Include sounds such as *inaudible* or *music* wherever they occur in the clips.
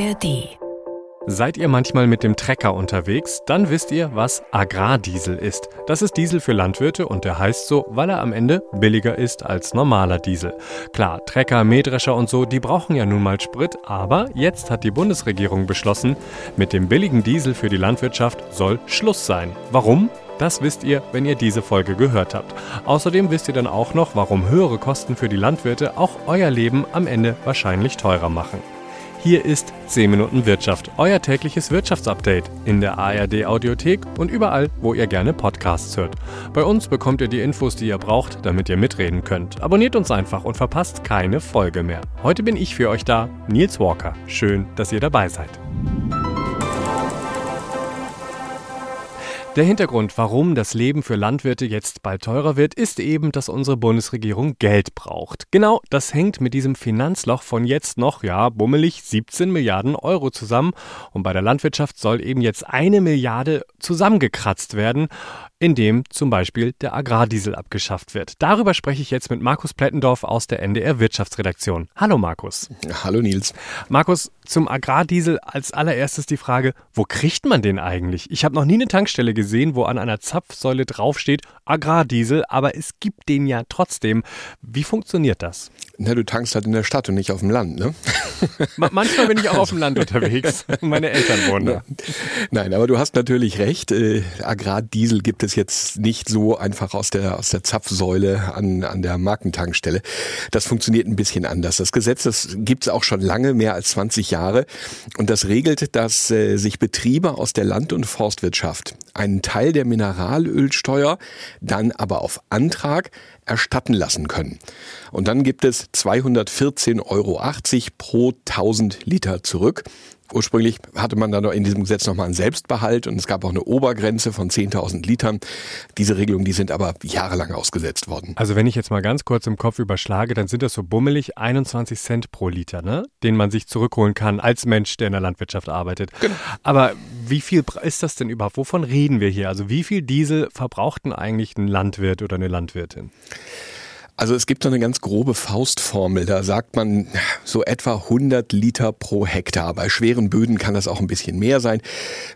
ARD. Seid ihr manchmal mit dem Trecker unterwegs, dann wisst ihr, was Agrardiesel ist. Das ist Diesel für Landwirte und der heißt so, weil er am Ende billiger ist als normaler Diesel. Klar, Trecker, Mähdrescher und so, die brauchen ja nun mal Sprit, aber jetzt hat die Bundesregierung beschlossen, mit dem billigen Diesel für die Landwirtschaft soll Schluss sein. Warum? Das wisst ihr, wenn ihr diese Folge gehört habt. Außerdem wisst ihr dann auch noch, warum höhere Kosten für die Landwirte auch euer Leben am Ende wahrscheinlich teurer machen. Hier ist 10 Minuten Wirtschaft, euer tägliches Wirtschaftsupdate in der ARD Audiothek und überall, wo ihr gerne Podcasts hört. Bei uns bekommt ihr die Infos, die ihr braucht, damit ihr mitreden könnt. Abonniert uns einfach und verpasst keine Folge mehr. Heute bin ich für euch da, Nils Walker. Schön, dass ihr dabei seid. Der Hintergrund, warum das Leben für Landwirte jetzt bald teurer wird, ist eben, dass unsere Bundesregierung Geld braucht. Genau, das hängt mit diesem Finanzloch von jetzt noch, ja, bummelig 17 Milliarden Euro zusammen. Und bei der Landwirtschaft soll eben jetzt eine Milliarde zusammengekratzt werden indem zum Beispiel der Agrardiesel abgeschafft wird. Darüber spreche ich jetzt mit Markus Plettendorf aus der NDR Wirtschaftsredaktion. Hallo Markus. Hallo Nils. Markus, zum Agrardiesel als allererstes die Frage, wo kriegt man den eigentlich? Ich habe noch nie eine Tankstelle gesehen, wo an einer Zapfsäule draufsteht Agrardiesel, aber es gibt den ja trotzdem. Wie funktioniert das? Na, du tankst halt in der Stadt und nicht auf dem Land, ne? Manchmal bin ich auch auf dem Land *laughs* unterwegs. Meine Eltern wohnen da. Nein, aber du hast natürlich recht. Äh, Agrardiesel gibt es jetzt nicht so einfach aus der, aus der Zapfsäule an, an der Markentankstelle. Das funktioniert ein bisschen anders. Das Gesetz, das gibt es auch schon lange, mehr als 20 Jahre. Und das regelt, dass äh, sich Betriebe aus der Land- und Forstwirtschaft einen Teil der Mineralölsteuer dann aber auf Antrag erstatten lassen können. Und dann gibt es 214,80 Euro pro 1000 Liter zurück. Ursprünglich hatte man dann in diesem Gesetz nochmal einen Selbstbehalt und es gab auch eine Obergrenze von 10.000 Litern. Diese Regelungen, die sind aber jahrelang ausgesetzt worden. Also wenn ich jetzt mal ganz kurz im Kopf überschlage, dann sind das so bummelig 21 Cent pro Liter, ne? den man sich zurückholen kann als Mensch, der in der Landwirtschaft arbeitet. Genau. Aber wie viel ist das denn überhaupt? Wovon reden wir hier? Also wie viel Diesel verbraucht denn eigentlich ein Landwirt oder eine Landwirtin? Also es gibt so eine ganz grobe Faustformel. Da sagt man so etwa 100 Liter pro Hektar. Bei schweren Böden kann das auch ein bisschen mehr sein.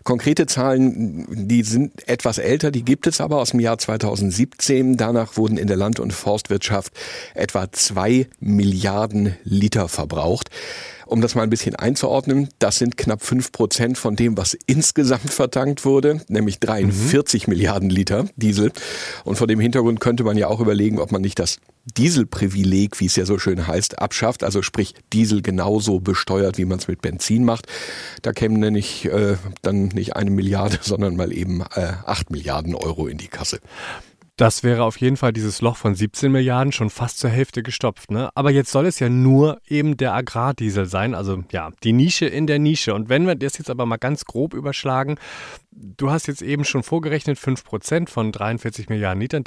Konkrete Zahlen, die sind etwas älter, die gibt es aber aus dem Jahr 2017. Danach wurden in der Land- und Forstwirtschaft etwa zwei Milliarden Liter verbraucht. Um das mal ein bisschen einzuordnen, das sind knapp fünf Prozent von dem, was insgesamt vertankt wurde, nämlich 43 mhm. Milliarden Liter Diesel. Und vor dem Hintergrund könnte man ja auch überlegen, ob man nicht das Dieselprivileg, wie es ja so schön heißt, abschafft, also sprich Diesel genauso besteuert, wie man es mit Benzin macht. Da kämen nämlich äh, dann nicht eine Milliarde, *laughs* sondern mal eben äh, acht Milliarden Euro in die Kasse. Das wäre auf jeden Fall dieses Loch von 17 Milliarden schon fast zur Hälfte gestopft. Ne? Aber jetzt soll es ja nur eben der Agrardiesel sein, also ja, die Nische in der Nische. Und wenn wir das jetzt aber mal ganz grob überschlagen, du hast jetzt eben schon vorgerechnet 5% von 43 Milliarden Litern.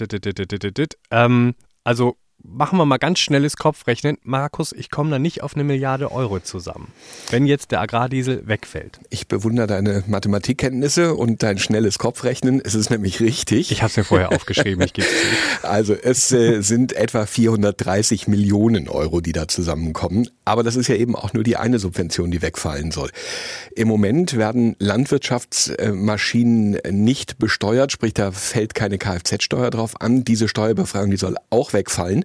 Ähm, also machen wir mal ganz schnelles Kopfrechnen. Markus, ich komme da nicht auf eine Milliarde Euro zusammen, wenn jetzt der Agrardiesel wegfällt. Ich bewundere deine Mathematikkenntnisse und dein schnelles Kopfrechnen. Es ist nämlich richtig. Ich habe es mir vorher aufgeschrieben, ich gebe es *laughs* Also es äh, sind etwa 430 Millionen Euro, die da zusammenkommen. Aber das ist ja eben auch nur die eine Subvention, die wegfallen soll. Im Moment werden Landwirtschaftsmaschinen nicht besteuert, sprich da fällt keine Kfz-Steuer drauf an. Diese Steuerbefreiung, die soll auch wegfallen.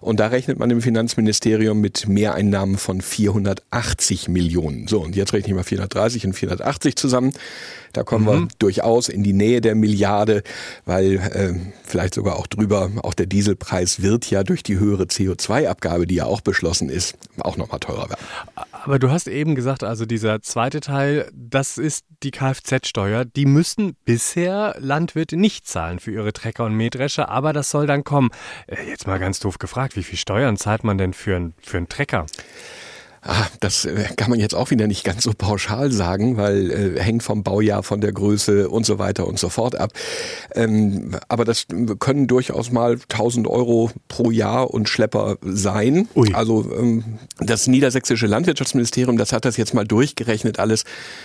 Und da rechnet man im Finanzministerium mit Mehreinnahmen von 480 Millionen. So, und jetzt rechne ich mal 430 und 480 zusammen. Da kommen mhm. wir durchaus in die Nähe der Milliarde, weil äh, vielleicht sogar auch drüber, auch der Dieselpreis wird ja durch die höhere CO2-Abgabe, die ja auch beschlossen ist, auch nochmal teurer werden. Aber du hast eben gesagt, also dieser zweite Teil, das ist die Kfz-Steuer. Die müssen bisher Landwirte nicht zahlen für ihre Trecker und Mähdrescher, aber das soll dann kommen. Äh, jetzt mal ganz doof gefragt, wie viel Steuern zahlt man denn für, für einen Trecker? Ah, das äh, kann man jetzt auch wieder nicht ganz so pauschal sagen, weil äh, hängt vom Baujahr, von der Größe und so weiter und so fort ab. Ähm, aber das können durchaus mal 1000 Euro pro Jahr und Schlepper sein. Ui. Also ähm, das niedersächsische Landwirtschaftsministerium, das hat das jetzt mal durchgerechnet alles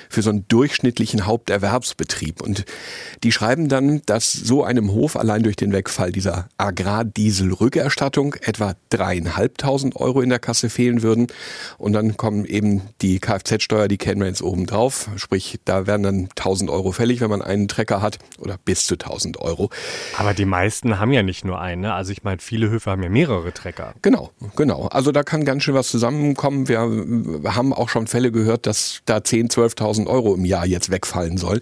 für so einen durchschnittlichen Haupterwerbsbetrieb. Und die schreiben dann, dass so einem Hof allein durch den Wegfall dieser Agrardieselrückerstattung etwa dreieinhalbtausend Euro in der Kasse fehlen würden. und dann kommen eben die Kfz-Steuer, die kennen wir jetzt oben drauf. Sprich, da werden dann 1000 Euro fällig, wenn man einen Trecker hat oder bis zu 1000 Euro. Aber die meisten haben ja nicht nur einen. Ne? Also ich meine, viele Höfe haben ja mehrere Trecker. Genau, genau. Also da kann ganz schön was zusammenkommen. Wir haben auch schon Fälle gehört, dass da 10.000, 12.000 Euro im Jahr jetzt wegfallen soll.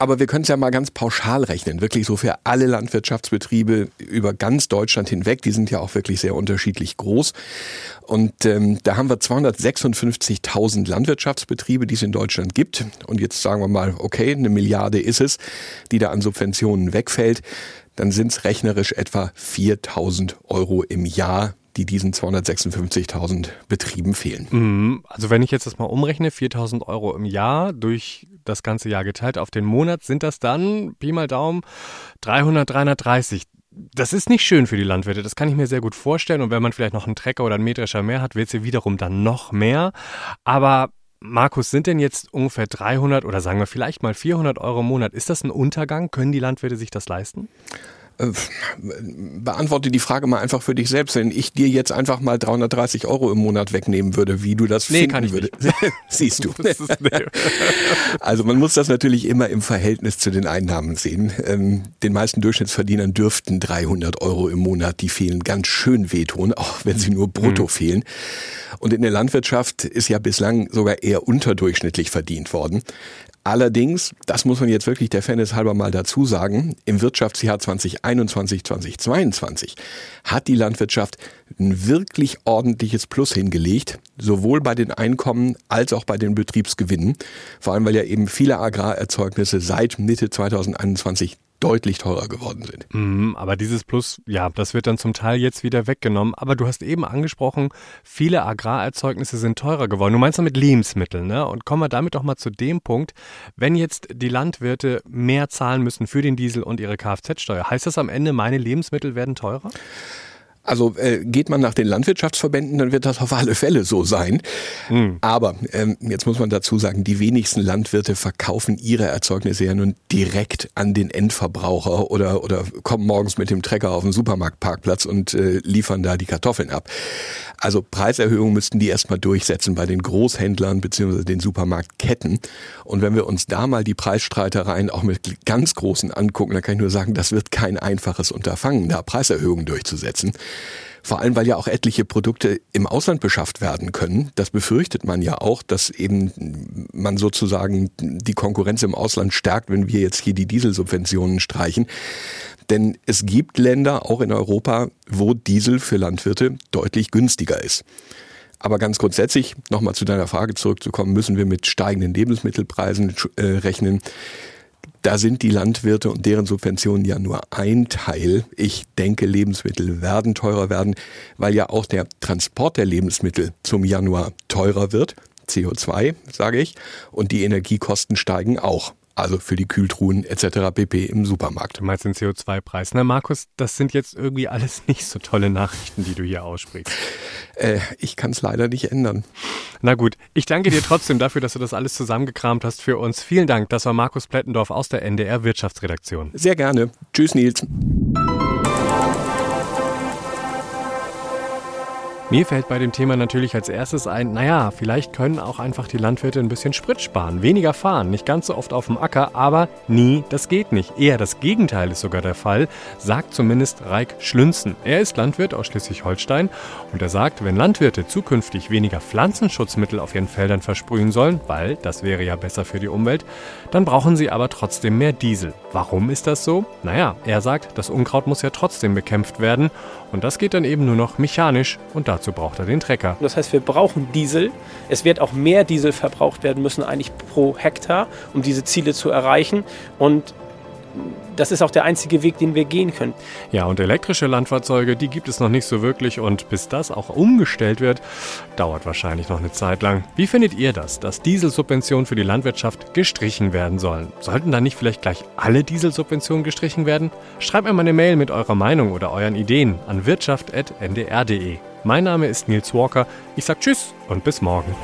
Aber wir können es ja mal ganz pauschal rechnen, wirklich so für alle Landwirtschaftsbetriebe über ganz Deutschland hinweg. Die sind ja auch wirklich sehr unterschiedlich groß. Und ähm, da haben wir 256.000 Landwirtschaftsbetriebe, die es in Deutschland gibt. Und jetzt sagen wir mal, okay, eine Milliarde ist es, die da an Subventionen wegfällt. Dann sind es rechnerisch etwa 4.000 Euro im Jahr, die diesen 256.000 Betrieben fehlen. Mhm. Also wenn ich jetzt das mal umrechne, 4.000 Euro im Jahr durch das ganze Jahr geteilt auf den Monat, sind das dann, Pi mal Daumen, 300, 330. Das ist nicht schön für die Landwirte, das kann ich mir sehr gut vorstellen. Und wenn man vielleicht noch einen Trecker oder einen Mähdrescher mehr hat, wird es ja wiederum dann noch mehr. Aber Markus, sind denn jetzt ungefähr 300 oder sagen wir vielleicht mal 400 Euro im Monat? Ist das ein Untergang? Können die Landwirte sich das leisten? Äh, beantworte die Frage mal einfach für dich selbst. Wenn ich dir jetzt einfach mal 330 Euro im Monat wegnehmen würde, wie du das nee, finden würdest. *laughs* Siehst du. *laughs* *laughs* also man muss das natürlich immer im Verhältnis zu den Einnahmen sehen. Ähm, den meisten Durchschnittsverdienern dürften 300 Euro im Monat, die fehlen, ganz schön wehtun, auch wenn sie nur brutto mhm. fehlen. Und in der Landwirtschaft ist ja bislang sogar eher unterdurchschnittlich verdient worden. Allerdings, das muss man jetzt wirklich der Fairness halber mal dazu sagen, im Wirtschaftsjahr 2021, 2022 hat die Landwirtschaft ein wirklich ordentliches Plus hingelegt, sowohl bei den Einkommen als auch bei den Betriebsgewinnen. Vor allem, weil ja eben viele Agrarerzeugnisse seit Mitte 2021 deutlich teurer geworden sind. Mhm, aber dieses Plus, ja, das wird dann zum Teil jetzt wieder weggenommen. Aber du hast eben angesprochen, viele Agrarerzeugnisse sind teurer geworden. Du meinst damit Lebensmittel, ne? Und kommen wir damit doch mal zu dem Punkt, wenn jetzt die Landwirte mehr zahlen müssen für den Diesel und ihre Kfz-Steuer, heißt das am Ende, meine Lebensmittel werden teurer? Also äh, geht man nach den Landwirtschaftsverbänden, dann wird das auf alle Fälle so sein. Mhm. Aber ähm, jetzt muss man dazu sagen, die wenigsten Landwirte verkaufen ihre Erzeugnisse ja nun direkt an den Endverbraucher oder, oder kommen morgens mit dem Trecker auf den Supermarktparkplatz und äh, liefern da die Kartoffeln ab. Also Preiserhöhungen müssten die erstmal durchsetzen bei den Großhändlern beziehungsweise den Supermarktketten. Und wenn wir uns da mal die Preisstreitereien auch mit ganz großen angucken, dann kann ich nur sagen, das wird kein einfaches Unterfangen, da Preiserhöhungen durchzusetzen. Vor allem, weil ja auch etliche Produkte im Ausland beschafft werden können. Das befürchtet man ja auch, dass eben man sozusagen die Konkurrenz im Ausland stärkt, wenn wir jetzt hier die Dieselsubventionen streichen. Denn es gibt Länder, auch in Europa, wo Diesel für Landwirte deutlich günstiger ist. Aber ganz grundsätzlich, nochmal zu deiner Frage zurückzukommen, müssen wir mit steigenden Lebensmittelpreisen äh, rechnen. Da sind die Landwirte und deren Subventionen ja nur ein Teil. Ich denke, Lebensmittel werden teurer werden, weil ja auch der Transport der Lebensmittel zum Januar teurer wird. CO2, sage ich. Und die Energiekosten steigen auch also für die Kühltruhen etc. pp. im Supermarkt. Du meinst den CO2-Preis. Na Markus, das sind jetzt irgendwie alles *laughs* nicht so tolle Nachrichten, die du hier aussprichst. Äh, ich kann es leider nicht ändern. Na gut, ich danke dir trotzdem dafür, dass du das alles zusammengekramt hast für uns. Vielen Dank. Das war Markus Plettendorf aus der NDR Wirtschaftsredaktion. Sehr gerne. Tschüss, Nils. Mir fällt bei dem Thema natürlich als erstes ein, naja, vielleicht können auch einfach die Landwirte ein bisschen Sprit sparen, weniger fahren, nicht ganz so oft auf dem Acker, aber nie, das geht nicht. Eher das Gegenteil ist sogar der Fall, sagt zumindest Reik Schlünzen. Er ist Landwirt aus Schleswig-Holstein und er sagt, wenn Landwirte zukünftig weniger Pflanzenschutzmittel auf ihren Feldern versprühen sollen, weil das wäre ja besser für die Umwelt, dann brauchen sie aber trotzdem mehr Diesel. Warum ist das so? Naja, er sagt, das Unkraut muss ja trotzdem bekämpft werden und das geht dann eben nur noch mechanisch und dazu braucht er den Trecker. Das heißt, wir brauchen Diesel. Es wird auch mehr Diesel verbraucht werden müssen eigentlich pro Hektar, um diese Ziele zu erreichen. Und das ist auch der einzige Weg, den wir gehen können. Ja, und elektrische Landfahrzeuge, die gibt es noch nicht so wirklich und bis das auch umgestellt wird, dauert wahrscheinlich noch eine Zeit lang. Wie findet ihr das, dass Dieselsubventionen für die Landwirtschaft gestrichen werden sollen? Sollten da nicht vielleicht gleich alle Dieselsubventionen gestrichen werden? Schreibt mir mal eine Mail mit eurer Meinung oder euren Ideen an wirtschaft.ndr.de. Mein Name ist Nils Walker. Ich sage Tschüss und bis morgen.